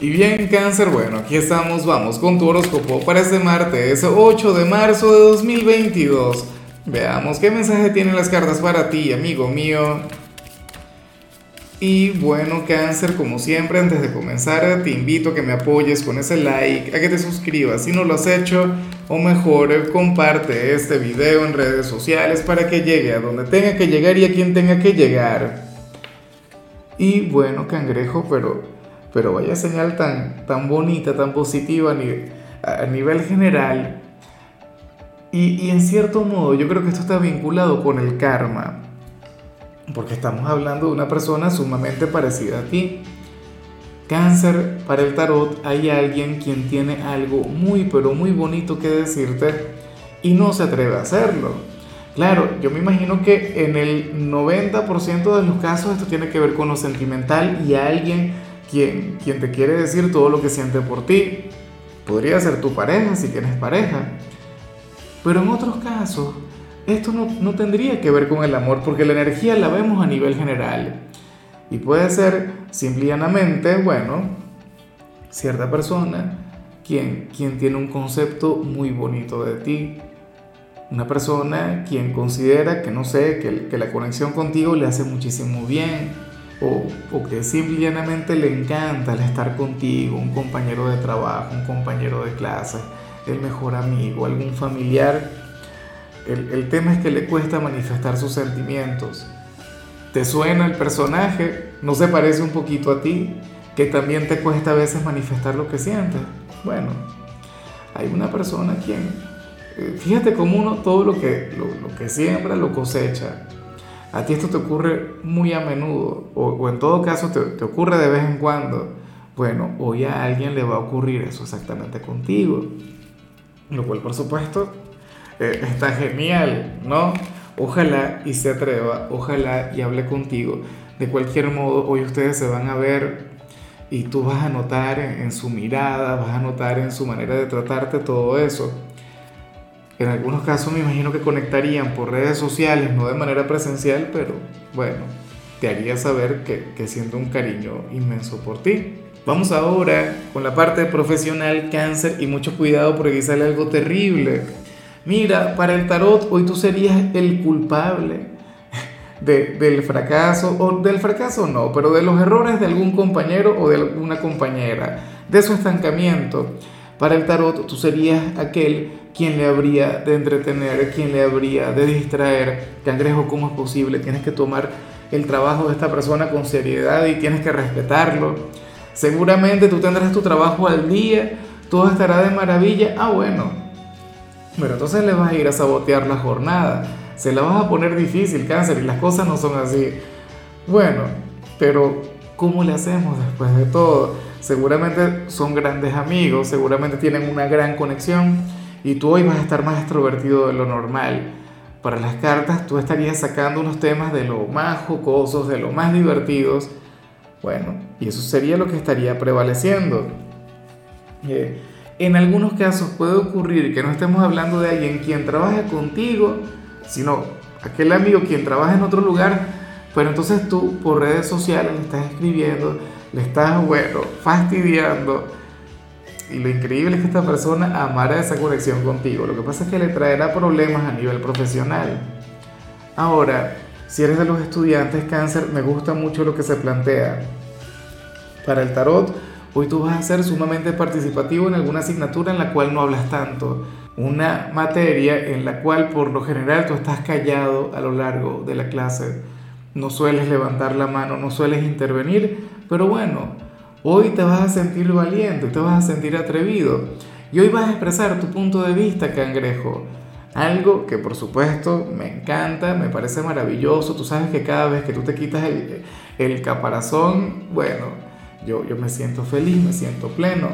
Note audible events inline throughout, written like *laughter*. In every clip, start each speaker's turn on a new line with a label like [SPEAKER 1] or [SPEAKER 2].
[SPEAKER 1] Y bien, cáncer, bueno, aquí estamos, vamos con tu horóscopo para este martes 8 de marzo de 2022. Veamos qué mensaje tienen las cartas para ti, amigo mío. Y bueno, cáncer, como siempre, antes de comenzar, te invito a que me apoyes con ese like, a que te suscribas si no lo has hecho, o mejor, comparte este video en redes sociales para que llegue a donde tenga que llegar y a quien tenga que llegar. Y bueno, cangrejo, pero pero vaya señal tan, tan bonita, tan positiva a nivel, a nivel general. Y, y, en cierto modo yo creo que esto está vinculado con el karma, porque estamos hablando de una persona sumamente parecida a ti. Cáncer, para el tarot hay alguien quien tiene algo muy pero muy bonito que decirte y no se atreve a hacerlo. Claro, yo me imagino que en el 90% de los casos esto tiene que ver con lo sentimental y alguien quien, quien te quiere decir todo lo que siente por ti. Podría ser tu pareja si tienes pareja. Pero en otros casos, esto no, no tendría que ver con el amor porque la energía la vemos a nivel general. Y puede ser simplemente, bueno, cierta persona quien, quien tiene un concepto muy bonito de ti. Una persona quien considera que, no sé, que, que la conexión contigo le hace muchísimo bien o, o que simplemente le encanta el estar contigo, un compañero de trabajo, un compañero de clase, el mejor amigo, algún familiar, el, el tema es que le cuesta manifestar sus sentimientos. ¿Te suena el personaje? ¿No se parece un poquito a ti? Que también te cuesta a veces manifestar lo que sientes. Bueno, hay una persona quien, eh, fíjate cómo uno todo lo que, lo, lo que siembra lo cosecha. A ti esto te ocurre muy a menudo, o, en todo caso te, te, ocurre de vez en cuando. Bueno, hoy a alguien le va a ocurrir eso exactamente contigo. Lo cual, por supuesto, eh, está genial, ¿no? Ojalá y se atreva, ojalá y hable contigo. De cualquier modo, hoy ustedes se van a ver y tú vas a notar en, en su mirada, vas a notar en su manera de tratarte todo eso en algunos casos me imagino que conectarían por redes sociales, no de manera presencial, pero bueno, te haría saber que, que siento un cariño inmenso por ti. Vamos ahora con la parte profesional, cáncer y mucho cuidado porque aquí sale algo terrible. Mira, para el tarot hoy tú serías el culpable de, del fracaso, o del fracaso no, pero de los errores de algún compañero o de alguna compañera, de su estancamiento. Para el tarot tú serías aquel quien le habría de entretener, quien le habría de distraer. Cangrejo, ¿cómo es posible? Tienes que tomar el trabajo de esta persona con seriedad y tienes que respetarlo. Seguramente tú tendrás tu trabajo al día, todo estará de maravilla. Ah, bueno. Pero entonces le vas a ir a sabotear la jornada. Se la vas a poner difícil, cáncer, y las cosas no son así. Bueno, pero ¿cómo le hacemos después de todo? Seguramente son grandes amigos, seguramente tienen una gran conexión y tú hoy vas a estar más extrovertido de lo normal. Para las cartas tú estarías sacando unos temas de lo más jocosos, de lo más divertidos. Bueno, y eso sería lo que estaría prevaleciendo. Eh, en algunos casos puede ocurrir que no estemos hablando de alguien quien trabaja contigo, sino aquel amigo quien trabaja en otro lugar, pero entonces tú por redes sociales le estás escribiendo, le estás, bueno, fastidiando. Y lo increíble es que esta persona amara esa conexión contigo. Lo que pasa es que le traerá problemas a nivel profesional. Ahora, si eres de los estudiantes cáncer, me gusta mucho lo que se plantea. Para el tarot, hoy tú vas a ser sumamente participativo en alguna asignatura en la cual no hablas tanto. Una materia en la cual por lo general tú estás callado a lo largo de la clase no sueles levantar la mano, no sueles intervenir, pero bueno, hoy te vas a sentir valiente, te vas a sentir atrevido y hoy vas a expresar tu punto de vista, cangrejo. Algo que por supuesto me encanta, me parece maravilloso. Tú sabes que cada vez que tú te quitas el, el caparazón, bueno, yo, yo me siento feliz, me siento pleno.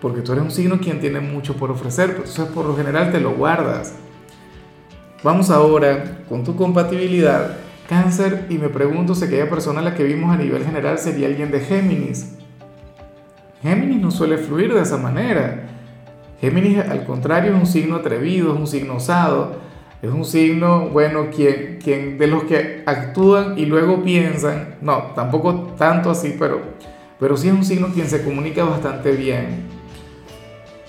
[SPEAKER 1] Porque tú eres un signo quien tiene mucho por ofrecer, entonces por lo general te lo guardas. Vamos ahora con tu compatibilidad y me pregunto si aquella persona a la que vimos a nivel general sería alguien de Géminis. Géminis no suele fluir de esa manera. Géminis al contrario es un signo atrevido, es un signo osado, es un signo, bueno, quien, quien de los que actúan y luego piensan, no, tampoco tanto así, pero, pero sí es un signo quien se comunica bastante bien.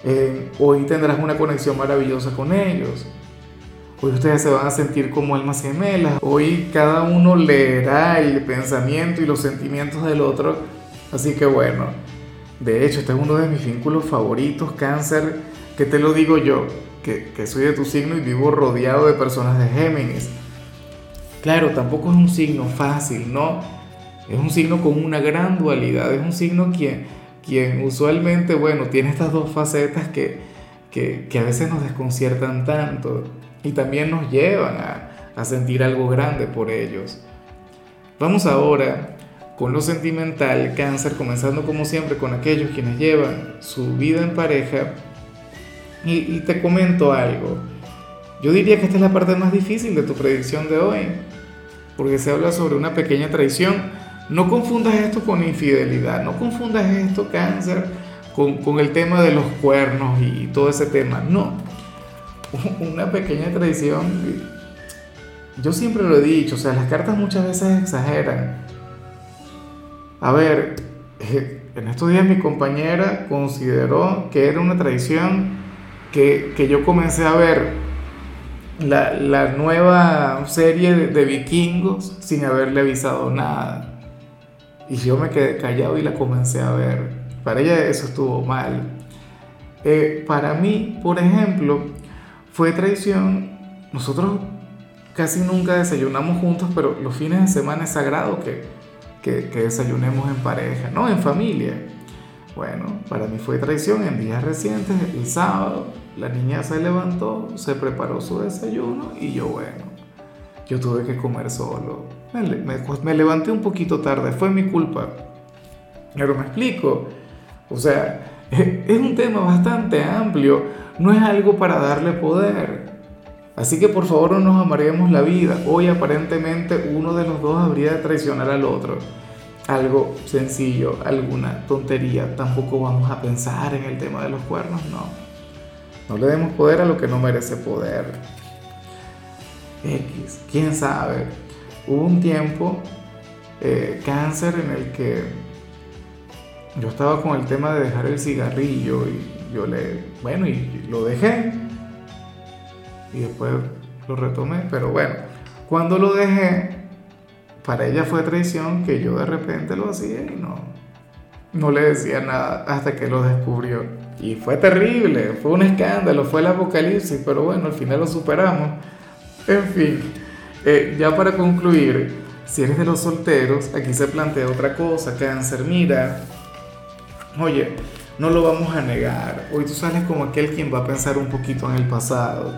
[SPEAKER 1] Eh, hoy tendrás una conexión maravillosa con ellos. Hoy ustedes se van a sentir como almas gemelas. Hoy cada uno leerá el pensamiento y los sentimientos del otro. Así que bueno, de hecho, este es uno de mis vínculos favoritos, cáncer, que te lo digo yo, que, que soy de tu signo y vivo rodeado de personas de Géminis. Claro, tampoco es un signo fácil, ¿no? Es un signo con una gran dualidad, es un signo quien, quien usualmente, bueno, tiene estas dos facetas que, que, que a veces nos desconciertan tanto y también nos llevan a, sentir algo grande por ellos. Vamos ahora con lo sentimental, cáncer, comenzando como siempre con aquellos quienes llevan su vida en pareja. Y, te comento algo. Yo diría que esta es la parte más difícil de tu predicción de hoy, porque se habla sobre una pequeña traición. No confundas esto con infidelidad, no confundas esto, cáncer, con, con el tema de los cuernos y todo ese tema. No, *laughs* una pequeña tradición. Yo siempre lo he dicho, o sea, las cartas muchas veces exageran. A ver, eh, en estos días mi compañera consideró que era una tradición que, yo comencé a ver la, nueva serie de, vikingos sin haberle avisado nada. Y yo me quedé callado y la comencé a ver. Para ella eso estuvo mal. Eh, para mí, por ejemplo, fue traición. Nosotros casi nunca desayunamos juntos, pero los fines de semana es sagrado que, que, desayunemos en pareja, no en familia. Bueno, para mí fue traición en días recientes, el sábado, la niña se levantó, se preparó su desayuno y yo, bueno, yo tuve que comer solo. Me, me, me levanté un poquito tarde, fue mi culpa. Pero me explico. O sea, *laughs* es un tema bastante amplio no es algo para darle poder. Así que por favor no nos amaremos la vida. Hoy aparentemente uno de los dos habría de traicionar al otro. Algo sencillo, alguna tontería. Tampoco vamos a pensar en el tema de los cuernos, no. No le demos poder a lo que no merece poder. X, quién sabe. Hubo un tiempo, eh, cáncer, en el que yo estaba con el tema de dejar el cigarrillo y yo le, bueno, y lo dejé. Y después lo retomé, pero bueno, cuando lo dejé, para ella fue traición que yo de repente lo hacía y no, no le decía nada hasta que lo descubrió. Y fue terrible, fue un escándalo, fue el apocalipsis, pero bueno, al final lo superamos. En fin, eh, ya para concluir, si eres de los solteros, aquí se plantea otra cosa, cáncer, mira, oye, no lo vamos a negar. Hoy tú sales como aquel quien va a pensar un poquito en el pasado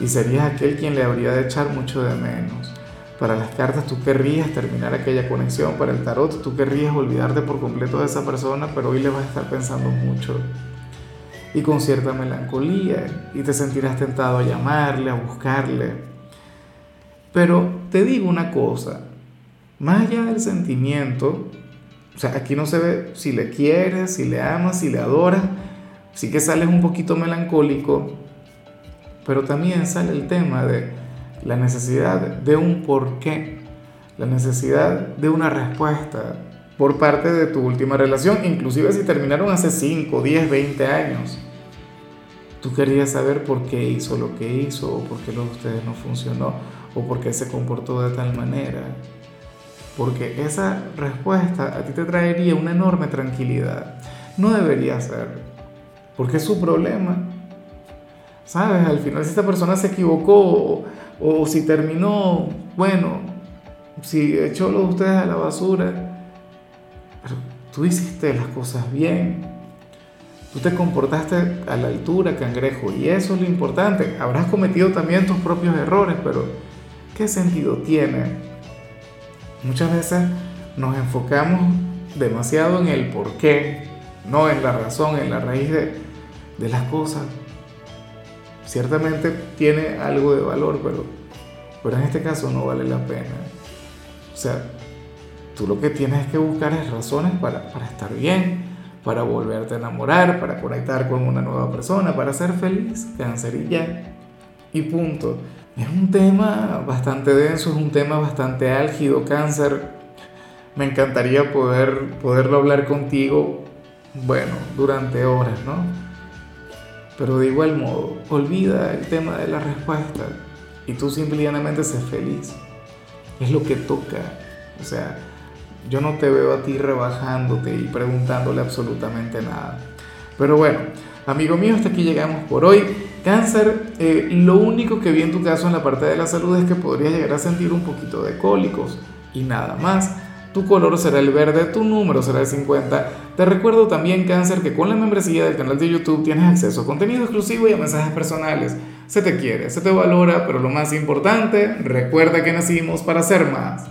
[SPEAKER 1] y serías aquel quien le habría de echar mucho de menos. Para las cartas tú querrías terminar aquella conexión, para el tarot tú querrías olvidarte por completo de esa persona, pero hoy le vas a estar pensando mucho y con cierta melancolía y te sentirás tentado a llamarle, a buscarle. Pero te digo una cosa, más allá del sentimiento, o sea, aquí no se ve si le quieres, si le amas, si le adoras. Sí que sales un poquito melancólico, pero también sale el tema de la necesidad de un porqué, la necesidad de una respuesta por parte de tu última relación, inclusive si terminaron hace 5, 10, 20 años. Tú querías saber por qué hizo lo que hizo, o por qué lo de ustedes no funcionó, o por qué se comportó de tal manera porque esa respuesta a ti te traería una enorme tranquilidad. No debería ser, porque es su problema. ¿Sabes? Al final si esta persona se equivocó o, si terminó, bueno, si echó lo de ustedes a la basura, pero tú hiciste las cosas bien, tú te comportaste a la altura, cangrejo, y eso es lo importante. Habrás cometido también tus propios errores, pero ¿qué sentido tiene Muchas veces nos enfocamos demasiado en el por qué, no en la razón, en la raíz de, las cosas. Ciertamente tiene algo de valor, pero, pero en este caso no vale la pena. O sea, tú lo que tienes que buscar es razones para, para estar bien, para volverte a enamorar, para conectar con una nueva persona, para ser feliz, cáncer y. Y punto. Es un tema bastante denso, es un tema bastante álgido, cáncer. me encantaría poder, poderlo hablar contigo, bueno, durante horas, ¿no? Pero de igual modo, olvida el tema de la respuesta y tú simplemente sé feliz. Es lo que toca. O sea, yo no te veo a ti rebajándote y preguntándole absolutamente nada. Pero bueno, amigo mío, hasta aquí llegamos por hoy. Cáncer, eh, lo único que vi en tu caso en la parte de la salud es que podrías llegar a sentir un poquito de cólicos y nada más. Tu color será el verde, tu número será el 50. Te recuerdo también, Cáncer, que con la membresía del canal de YouTube tienes acceso a contenido exclusivo y a mensajes personales. Se te quiere, se te valora, pero lo más importante, recuerda que nacimos para ser más.